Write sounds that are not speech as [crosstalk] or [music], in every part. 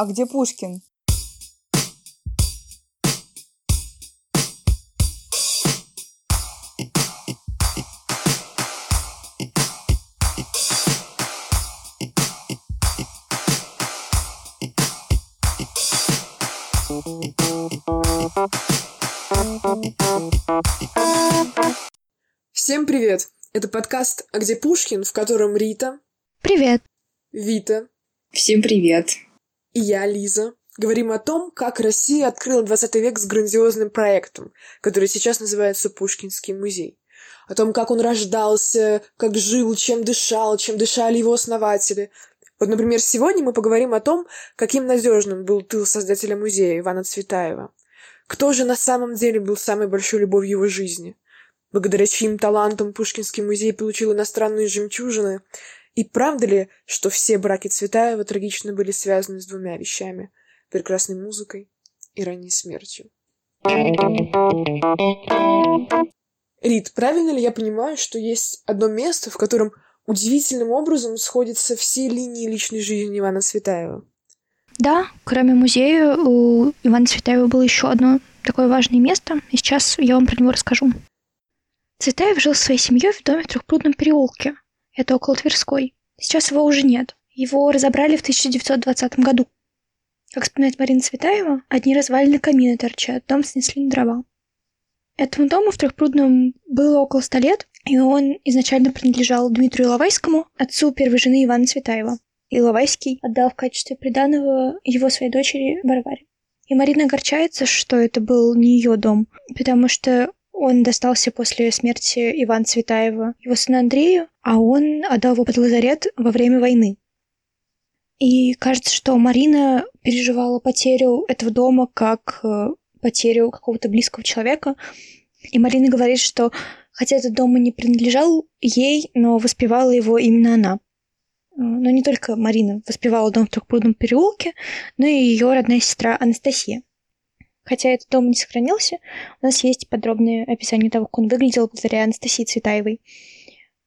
А где Пушкин? Всем привет! Это подкаст «А где Пушкин?», в котором Рита, Привет. Вита Всем привет. И я, Лиза, говорим о том, как Россия открыла 20 век с грандиозным проектом, который сейчас называется Пушкинский музей. О том, как он рождался, как жил, чем дышал, чем дышали его основатели. Вот, например, сегодня мы поговорим о том, каким надежным был тыл создателя музея Ивана Цветаева. Кто же на самом деле был самой большой любовью его жизни? Благодаря чьим талантам Пушкинский музей получил иностранные жемчужины? И правда ли, что все браки Цветаева трагично были связаны с двумя вещами – прекрасной музыкой и ранней смертью? Рит, правильно ли я понимаю, что есть одно место, в котором удивительным образом сходятся все линии личной жизни Ивана Цветаева? Да, кроме музея, у Ивана Цветаева было еще одно такое важное место, и сейчас я вам про него расскажу. Цветаев жил со своей семьей в доме в Трехпрудном переулке. Это около Тверской. Сейчас его уже нет. Его разобрали в 1920 году. Как вспоминает Марина Цветаева, одни развалины камина торчат, дом снесли на дрова. Этому дому в Трехпрудном было около ста лет, и он изначально принадлежал Дмитрию Иловайскому, отцу первой жены Ивана Цветаева. Иловайский отдал в качестве приданого его своей дочери Варваре. И Марина огорчается, что это был не ее дом, потому что он достался после смерти Ивана Цветаева его сыну Андрею, а он отдал его под лазарет во время войны. И кажется, что Марина переживала потерю этого дома как э, потерю какого-то близкого человека. И Марина говорит, что хотя этот дом и не принадлежал ей, но воспевала его именно она. Э, Но не только Марина воспевала дом в Трехпрудном переулке, но и ее родная сестра Анастасия. Хотя этот дом не сохранился, у нас есть подробное описание того, как он выглядел благодаря Анастасии Цветаевой.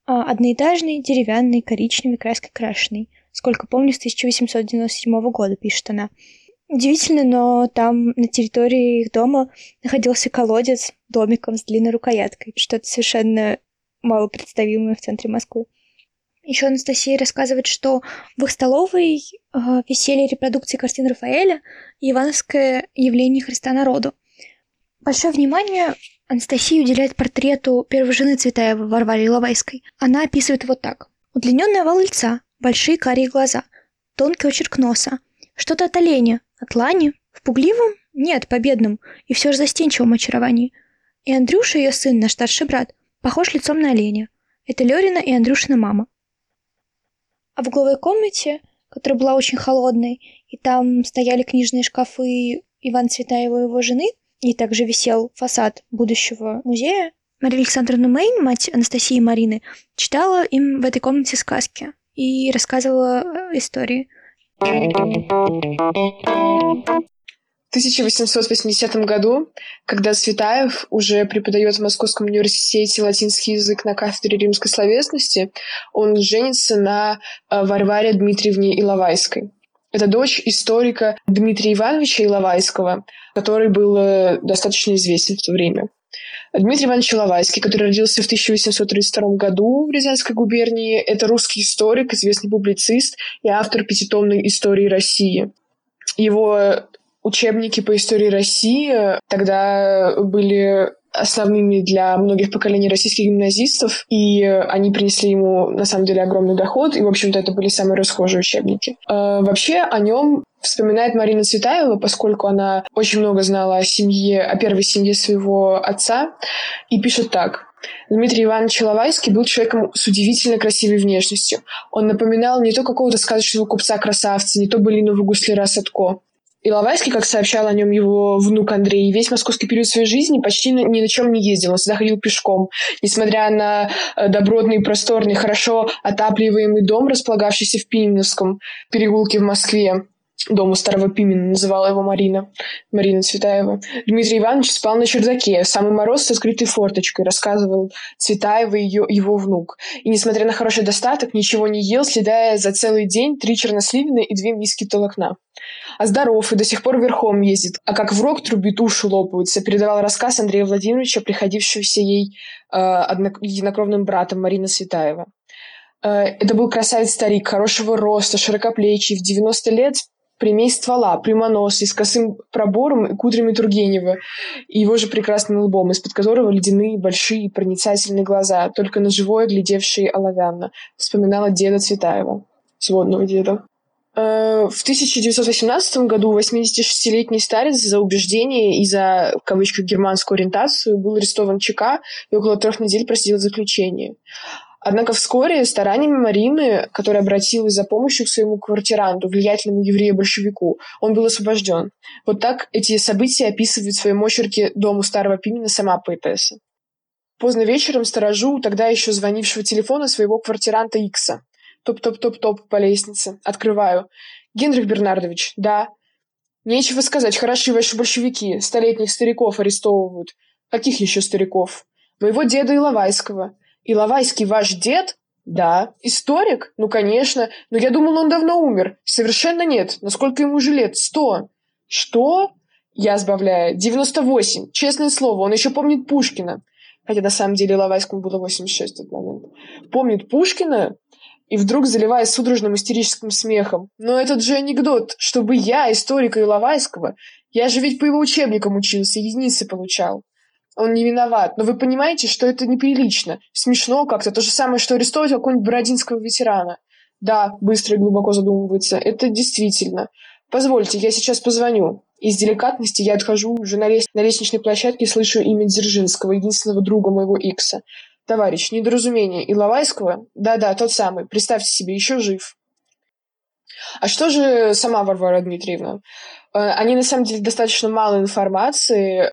А, Одноэтажный, деревянный, коричневый, краской крашеный. Сколько помню, с 1897 года, пишет она. Удивительно, но там на территории их дома находился колодец домиком с длинной рукояткой. Что-то совершенно мало представимое в центре Москвы. Еще Анастасия рассказывает, что в их столовой э, висели репродукции картин Рафаэля и Ивановское явление Христа народу. Большое внимание Анастасия уделяет портрету первой жены Цветаева Варваре Иловайской. Она описывает его так. Удлиненный овал лица, большие карие глаза, тонкий очерк носа, что-то от оленя, от лани, в пугливом? Нет, победном, и все же застенчивом очаровании. И Андрюша, ее сын, наш старший брат, похож лицом на оленя. Это Лерина и Андрюшина мама. А в угловой комнате, которая была очень холодной, и там стояли книжные шкафы Ивана Цветаева и его жены, и также висел фасад будущего музея, Мария Александровна Мейн, мать Анастасии и Марины, читала им в этой комнате сказки и рассказывала э, истории. В 1880 году, когда Цветаев уже преподает в Московском университете латинский язык на кафедре римской словесности, он женится на э, Варваре Дмитриевне Иловайской. Это дочь историка Дмитрия Ивановича Иловайского, который был э, достаточно известен в то время. Дмитрий Иванович Иловайский, который родился в 1832 году в Рязанской губернии, это русский историк, известный публицист и автор пятитомной истории России. Его учебники по истории России тогда были основными для многих поколений российских гимназистов, и они принесли ему, на самом деле, огромный доход, и, в общем-то, это были самые расхожие учебники. Э, вообще, о нем вспоминает Марина Цветаева, поскольку она очень много знала о семье, о первой семье своего отца, и пишет так. Дмитрий Иванович Иловайский был человеком с удивительно красивой внешностью. Он напоминал не то какого-то сказочного купца-красавца, не то былиного гусляра Садко. Иловайский, как сообщал о нем его внук Андрей, весь московский период своей жизни почти ни на чем не ездил, он всегда ходил пешком. Несмотря на э, добротный, просторный, хорошо отапливаемый дом, располагавшийся в Пименовском переулке в Москве, дому старого Пимена, называла его Марина, Марина Цветаева. Дмитрий Иванович спал на чердаке, самый мороз с открытой форточкой, рассказывал Цветаева ее, его внук. И, несмотря на хороший достаток, ничего не ел, следая за целый день три черносливины и две миски толокна. А здоров и до сих пор верхом ездит, а как в рог трубит, уши лопаются, передавал рассказ Андрея Владимировича, приходившегося ей э, единокровным братом Марина Цветаева. Э, это был красавец-старик, хорошего роста, широкоплечий, в 90 лет примесь ствола, прямоносый, с косым пробором и кудрями Тургенева, и его же прекрасным лбом, из-под которого ледяные, большие, проницательные глаза, только на живое глядевшие оловянно, вспоминала деда Цветаева, сводного деда. Э, в 1918 году 86-летний старец за убеждение и за, в кавычках, германскую ориентацию был арестован ЧК и около трех недель просидел заключение. Однако вскоре стараниями Марины, которая обратилась за помощью к своему квартиранту, влиятельному еврею-большевику, он был освобожден. Вот так эти события описывает в своем очерке «Дому старого Пимена» сама поэтесса. Поздно вечером сторожу тогда еще звонившего телефона своего квартиранта Икса. Топ-топ-топ-топ по лестнице. Открываю. «Генрих Бернардович, да». «Нечего сказать, хороши ваши большевики. Столетних стариков арестовывают». «Каких еще стариков?» «Моего деда Иловайского». Иловайский ваш дед? Да. Историк? Ну, конечно. Но я думал, он давно умер. Совершенно нет. Насколько ему уже лет? Сто. Что? Я сбавляю. Девяносто восемь. Честное слово, он еще помнит Пушкина. Хотя на самом деле Иловайскому было 86 в этот момент. Помнит Пушкина? И вдруг заливаясь судорожным истерическим смехом. Но этот же анекдот, чтобы я, историка Иловайского, я же ведь по его учебникам учился, единицы получал. Он не виноват. Но вы понимаете, что это неприлично. Смешно как-то. То же самое, что арестовать какого-нибудь бородинского ветерана. Да, быстро и глубоко задумывается. Это действительно. Позвольте, я сейчас позвоню. Из деликатности я отхожу уже на, лес... на лестничной площадке и слышу имя Дзержинского, единственного друга моего Икса. Товарищ, недоразумение. Иловайского? Да-да, тот самый. Представьте себе, еще жив. А что же сама Варвара Дмитриевна? Э, они, на самом деле, достаточно мало информации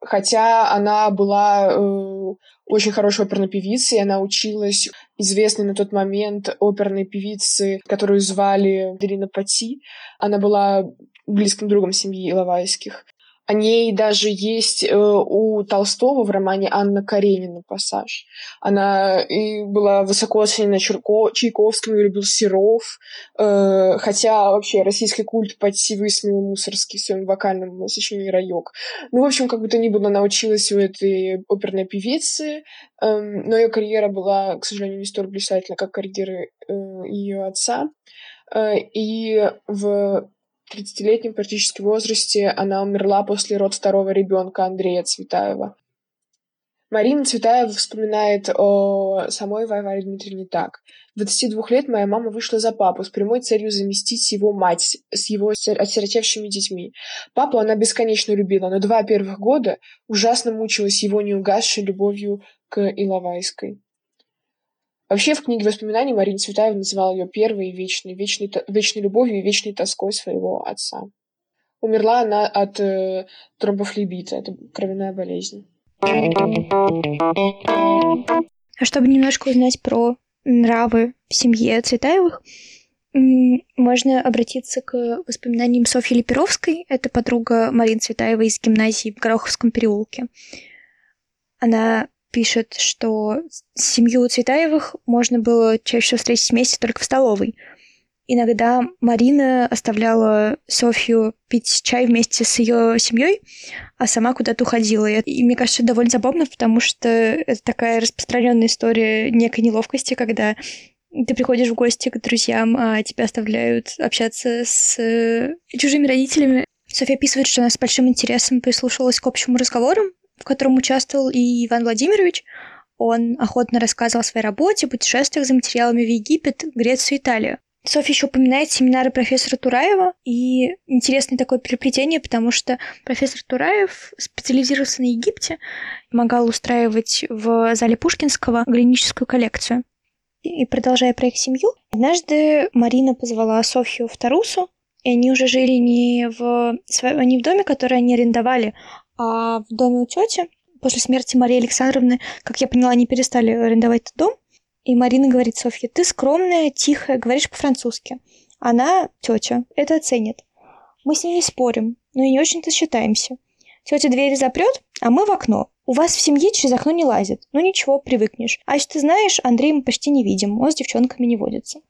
хотя она была э, очень хорошей оперной певицей, она училась известной на тот момент оперной певицы, которую звали Дарина Пати. Она была близким другом семьи Иловайских. О ней даже есть э, у Толстого в романе «Анна Каренина» пассаж. Она и была высоко оценена Чурко, Чайковским, ее любил Серов, э, хотя вообще российский культ почти высмеял Мусорский в своем вокальном сочинении «Райок». Ну, в общем, как бы то ни было, она училась у этой оперной певицы, э, но ее карьера была, к сожалению, не столь блистательна, как карьера э, ее отца. Э, и в 30-летнем практически возрасте она умерла после род второго ребенка Андрея Цветаева. Марина Цветаева вспоминает о самой Варваре Дмитриевне так. 22 лет моя мама вышла за папу с прямой целью заместить его мать с его осиротевшими детьми. Папу она бесконечно любила, но два первых года ужасно мучилась его неугасшей любовью к Иловайской. Вообще в книге воспоминаний Марина Цветаева называла ее первой вечной, вечной, вечной любовью и вечной тоской своего отца. Умерла она от э, тромбофлебита, это кровяная болезнь. А чтобы немножко узнать про нравы в семье Цветаевых, можно обратиться к воспоминаниям Софьи Леперовской. Это подруга Марины Цветаевой из гимназии в Гороховском переулке. Она пишет, что семью Цветаевых можно было чаще всего встретить вместе только в столовой. Иногда Марина оставляла Софью пить чай вместе с ее семьей, а сама куда-то уходила. И мне кажется, это довольно забавно, потому что это такая распространенная история некой неловкости, когда ты приходишь в гости к друзьям, а тебя оставляют общаться с э, чужими родителями. Софья описывает, что она с большим интересом прислушивалась к общему разговору, в котором участвовал и Иван Владимирович. Он охотно рассказывал о своей работе, путешествиях за материалами в Египет, Грецию Италию. Софья еще упоминает семинары профессора Тураева, и интересное такое переплетение, потому что профессор Тураев специализировался на Египте, помогал устраивать в зале Пушкинского глиническую коллекцию. И продолжая про их семью, однажды Марина позвала Софью в Тарусу, и они уже жили не в, не в доме, который они арендовали, а в доме у тети после смерти Марии Александровны, как я поняла, они перестали арендовать этот дом. И Марина говорит Софье, ты скромная, тихая, говоришь по-французски. Она, тетя, это оценит. Мы с ней не спорим, но и не очень-то считаемся. Тетя двери запрет, а мы в окно. У вас в семье через окно не лазит. Ну ничего, привыкнешь. А если ты знаешь, Андрей мы почти не видим. Он с девчонками не водится.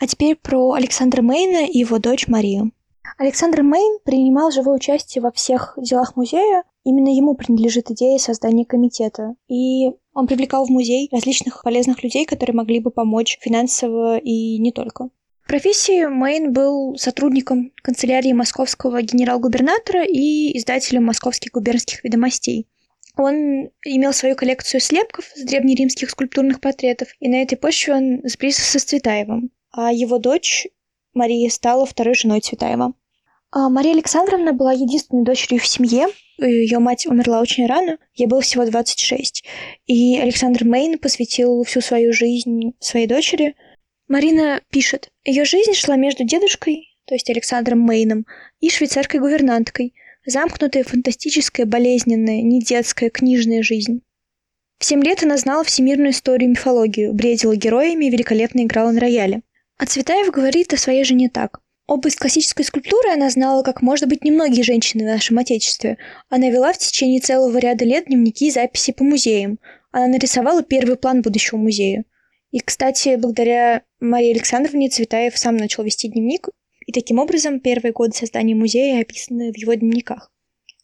А теперь про Александра Мейна и его дочь Марию. Александр Мейн принимал живое участие во всех делах музея. Именно ему принадлежит идея создания комитета. И он привлекал в музей различных полезных людей, которые могли бы помочь финансово и не только. В профессии Мейн был сотрудником канцелярии московского генерал-губернатора и издателем московских губернских ведомостей. Он имел свою коллекцию слепков с древнеримских скульптурных портретов, и на этой почве он сблизился с Цветаевым. А его дочь Мария стала второй женой Цветаева. А Мария Александровна была единственной дочерью в семье. Ее мать умерла очень рано, ей было всего 26. И Александр Мейн посвятил всю свою жизнь своей дочери. Марина пишет, ее жизнь шла между дедушкой, то есть Александром Мейном, и швейцаркой-гувернанткой – Замкнутая, фантастическая, болезненная, не детская, книжная жизнь. В семь лет она знала всемирную историю и мифологию, бредила героями и великолепно играла на рояле. А Цветаев говорит о своей жене так. Область классической скульптуры она знала, как, может быть, немногие женщины в нашем Отечестве. Она вела в течение целого ряда лет дневники и записи по музеям. Она нарисовала первый план будущего музея. И, кстати, благодаря Марии Александровне Цветаев сам начал вести дневник, и таким образом первые годы создания музея описаны в его дневниках.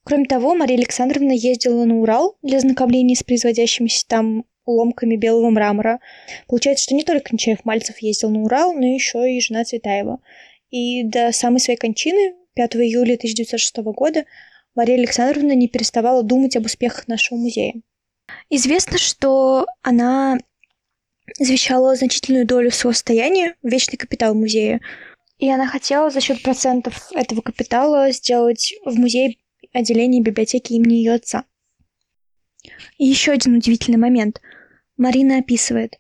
Кроме того, Мария Александровна ездила на Урал для знакомления с производящимися там уломками белого мрамора. Получается, что не только Нечаев-Мальцев ездил на Урал, но еще и жена Цветаева. И до самой своей кончины, 5 июля 1906 года, Мария Александровна не переставала думать об успехах нашего музея. Известно, что она завещала значительную долю своего состояния в вечный капитал музея, и она хотела за счет процентов этого капитала сделать в музее отделение библиотеки имени ее отца. И еще один удивительный момент. Марина описывает.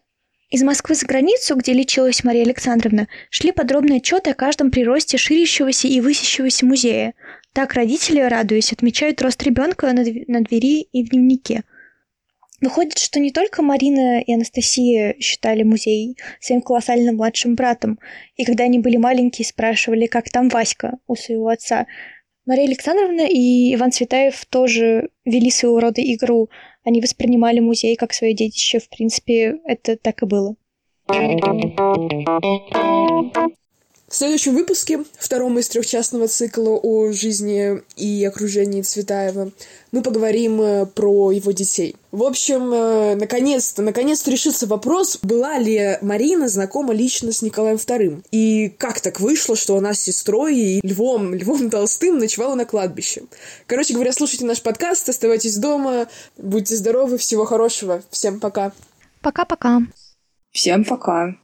Из Москвы за границу, где лечилась Мария Александровна, шли подробные отчеты о каждом приросте ширящегося и высящегося музея. Так родители, радуясь, отмечают рост ребенка на, на двери и в дневнике – Выходит, что не только Марина и Анастасия считали музей своим колоссальным младшим братом, и когда они были маленькие, спрашивали, как там Васька у своего отца. Мария Александровна и Иван Цветаев тоже вели своего рода игру. Они воспринимали музей как свое детище. В принципе, это так и было. В следующем выпуске, втором из трехчастного цикла о жизни и окружении Цветаева, мы поговорим э, про его детей. В общем, э, наконец-то, наконец-то решится вопрос, была ли Марина знакома лично с Николаем II. И как так вышло, что она с сестрой и Львом, [laughs] Львом Толстым ночевала на кладбище. Короче говоря, слушайте наш подкаст, оставайтесь дома, будьте здоровы, всего хорошего. Всем пока. Пока-пока. Всем пока.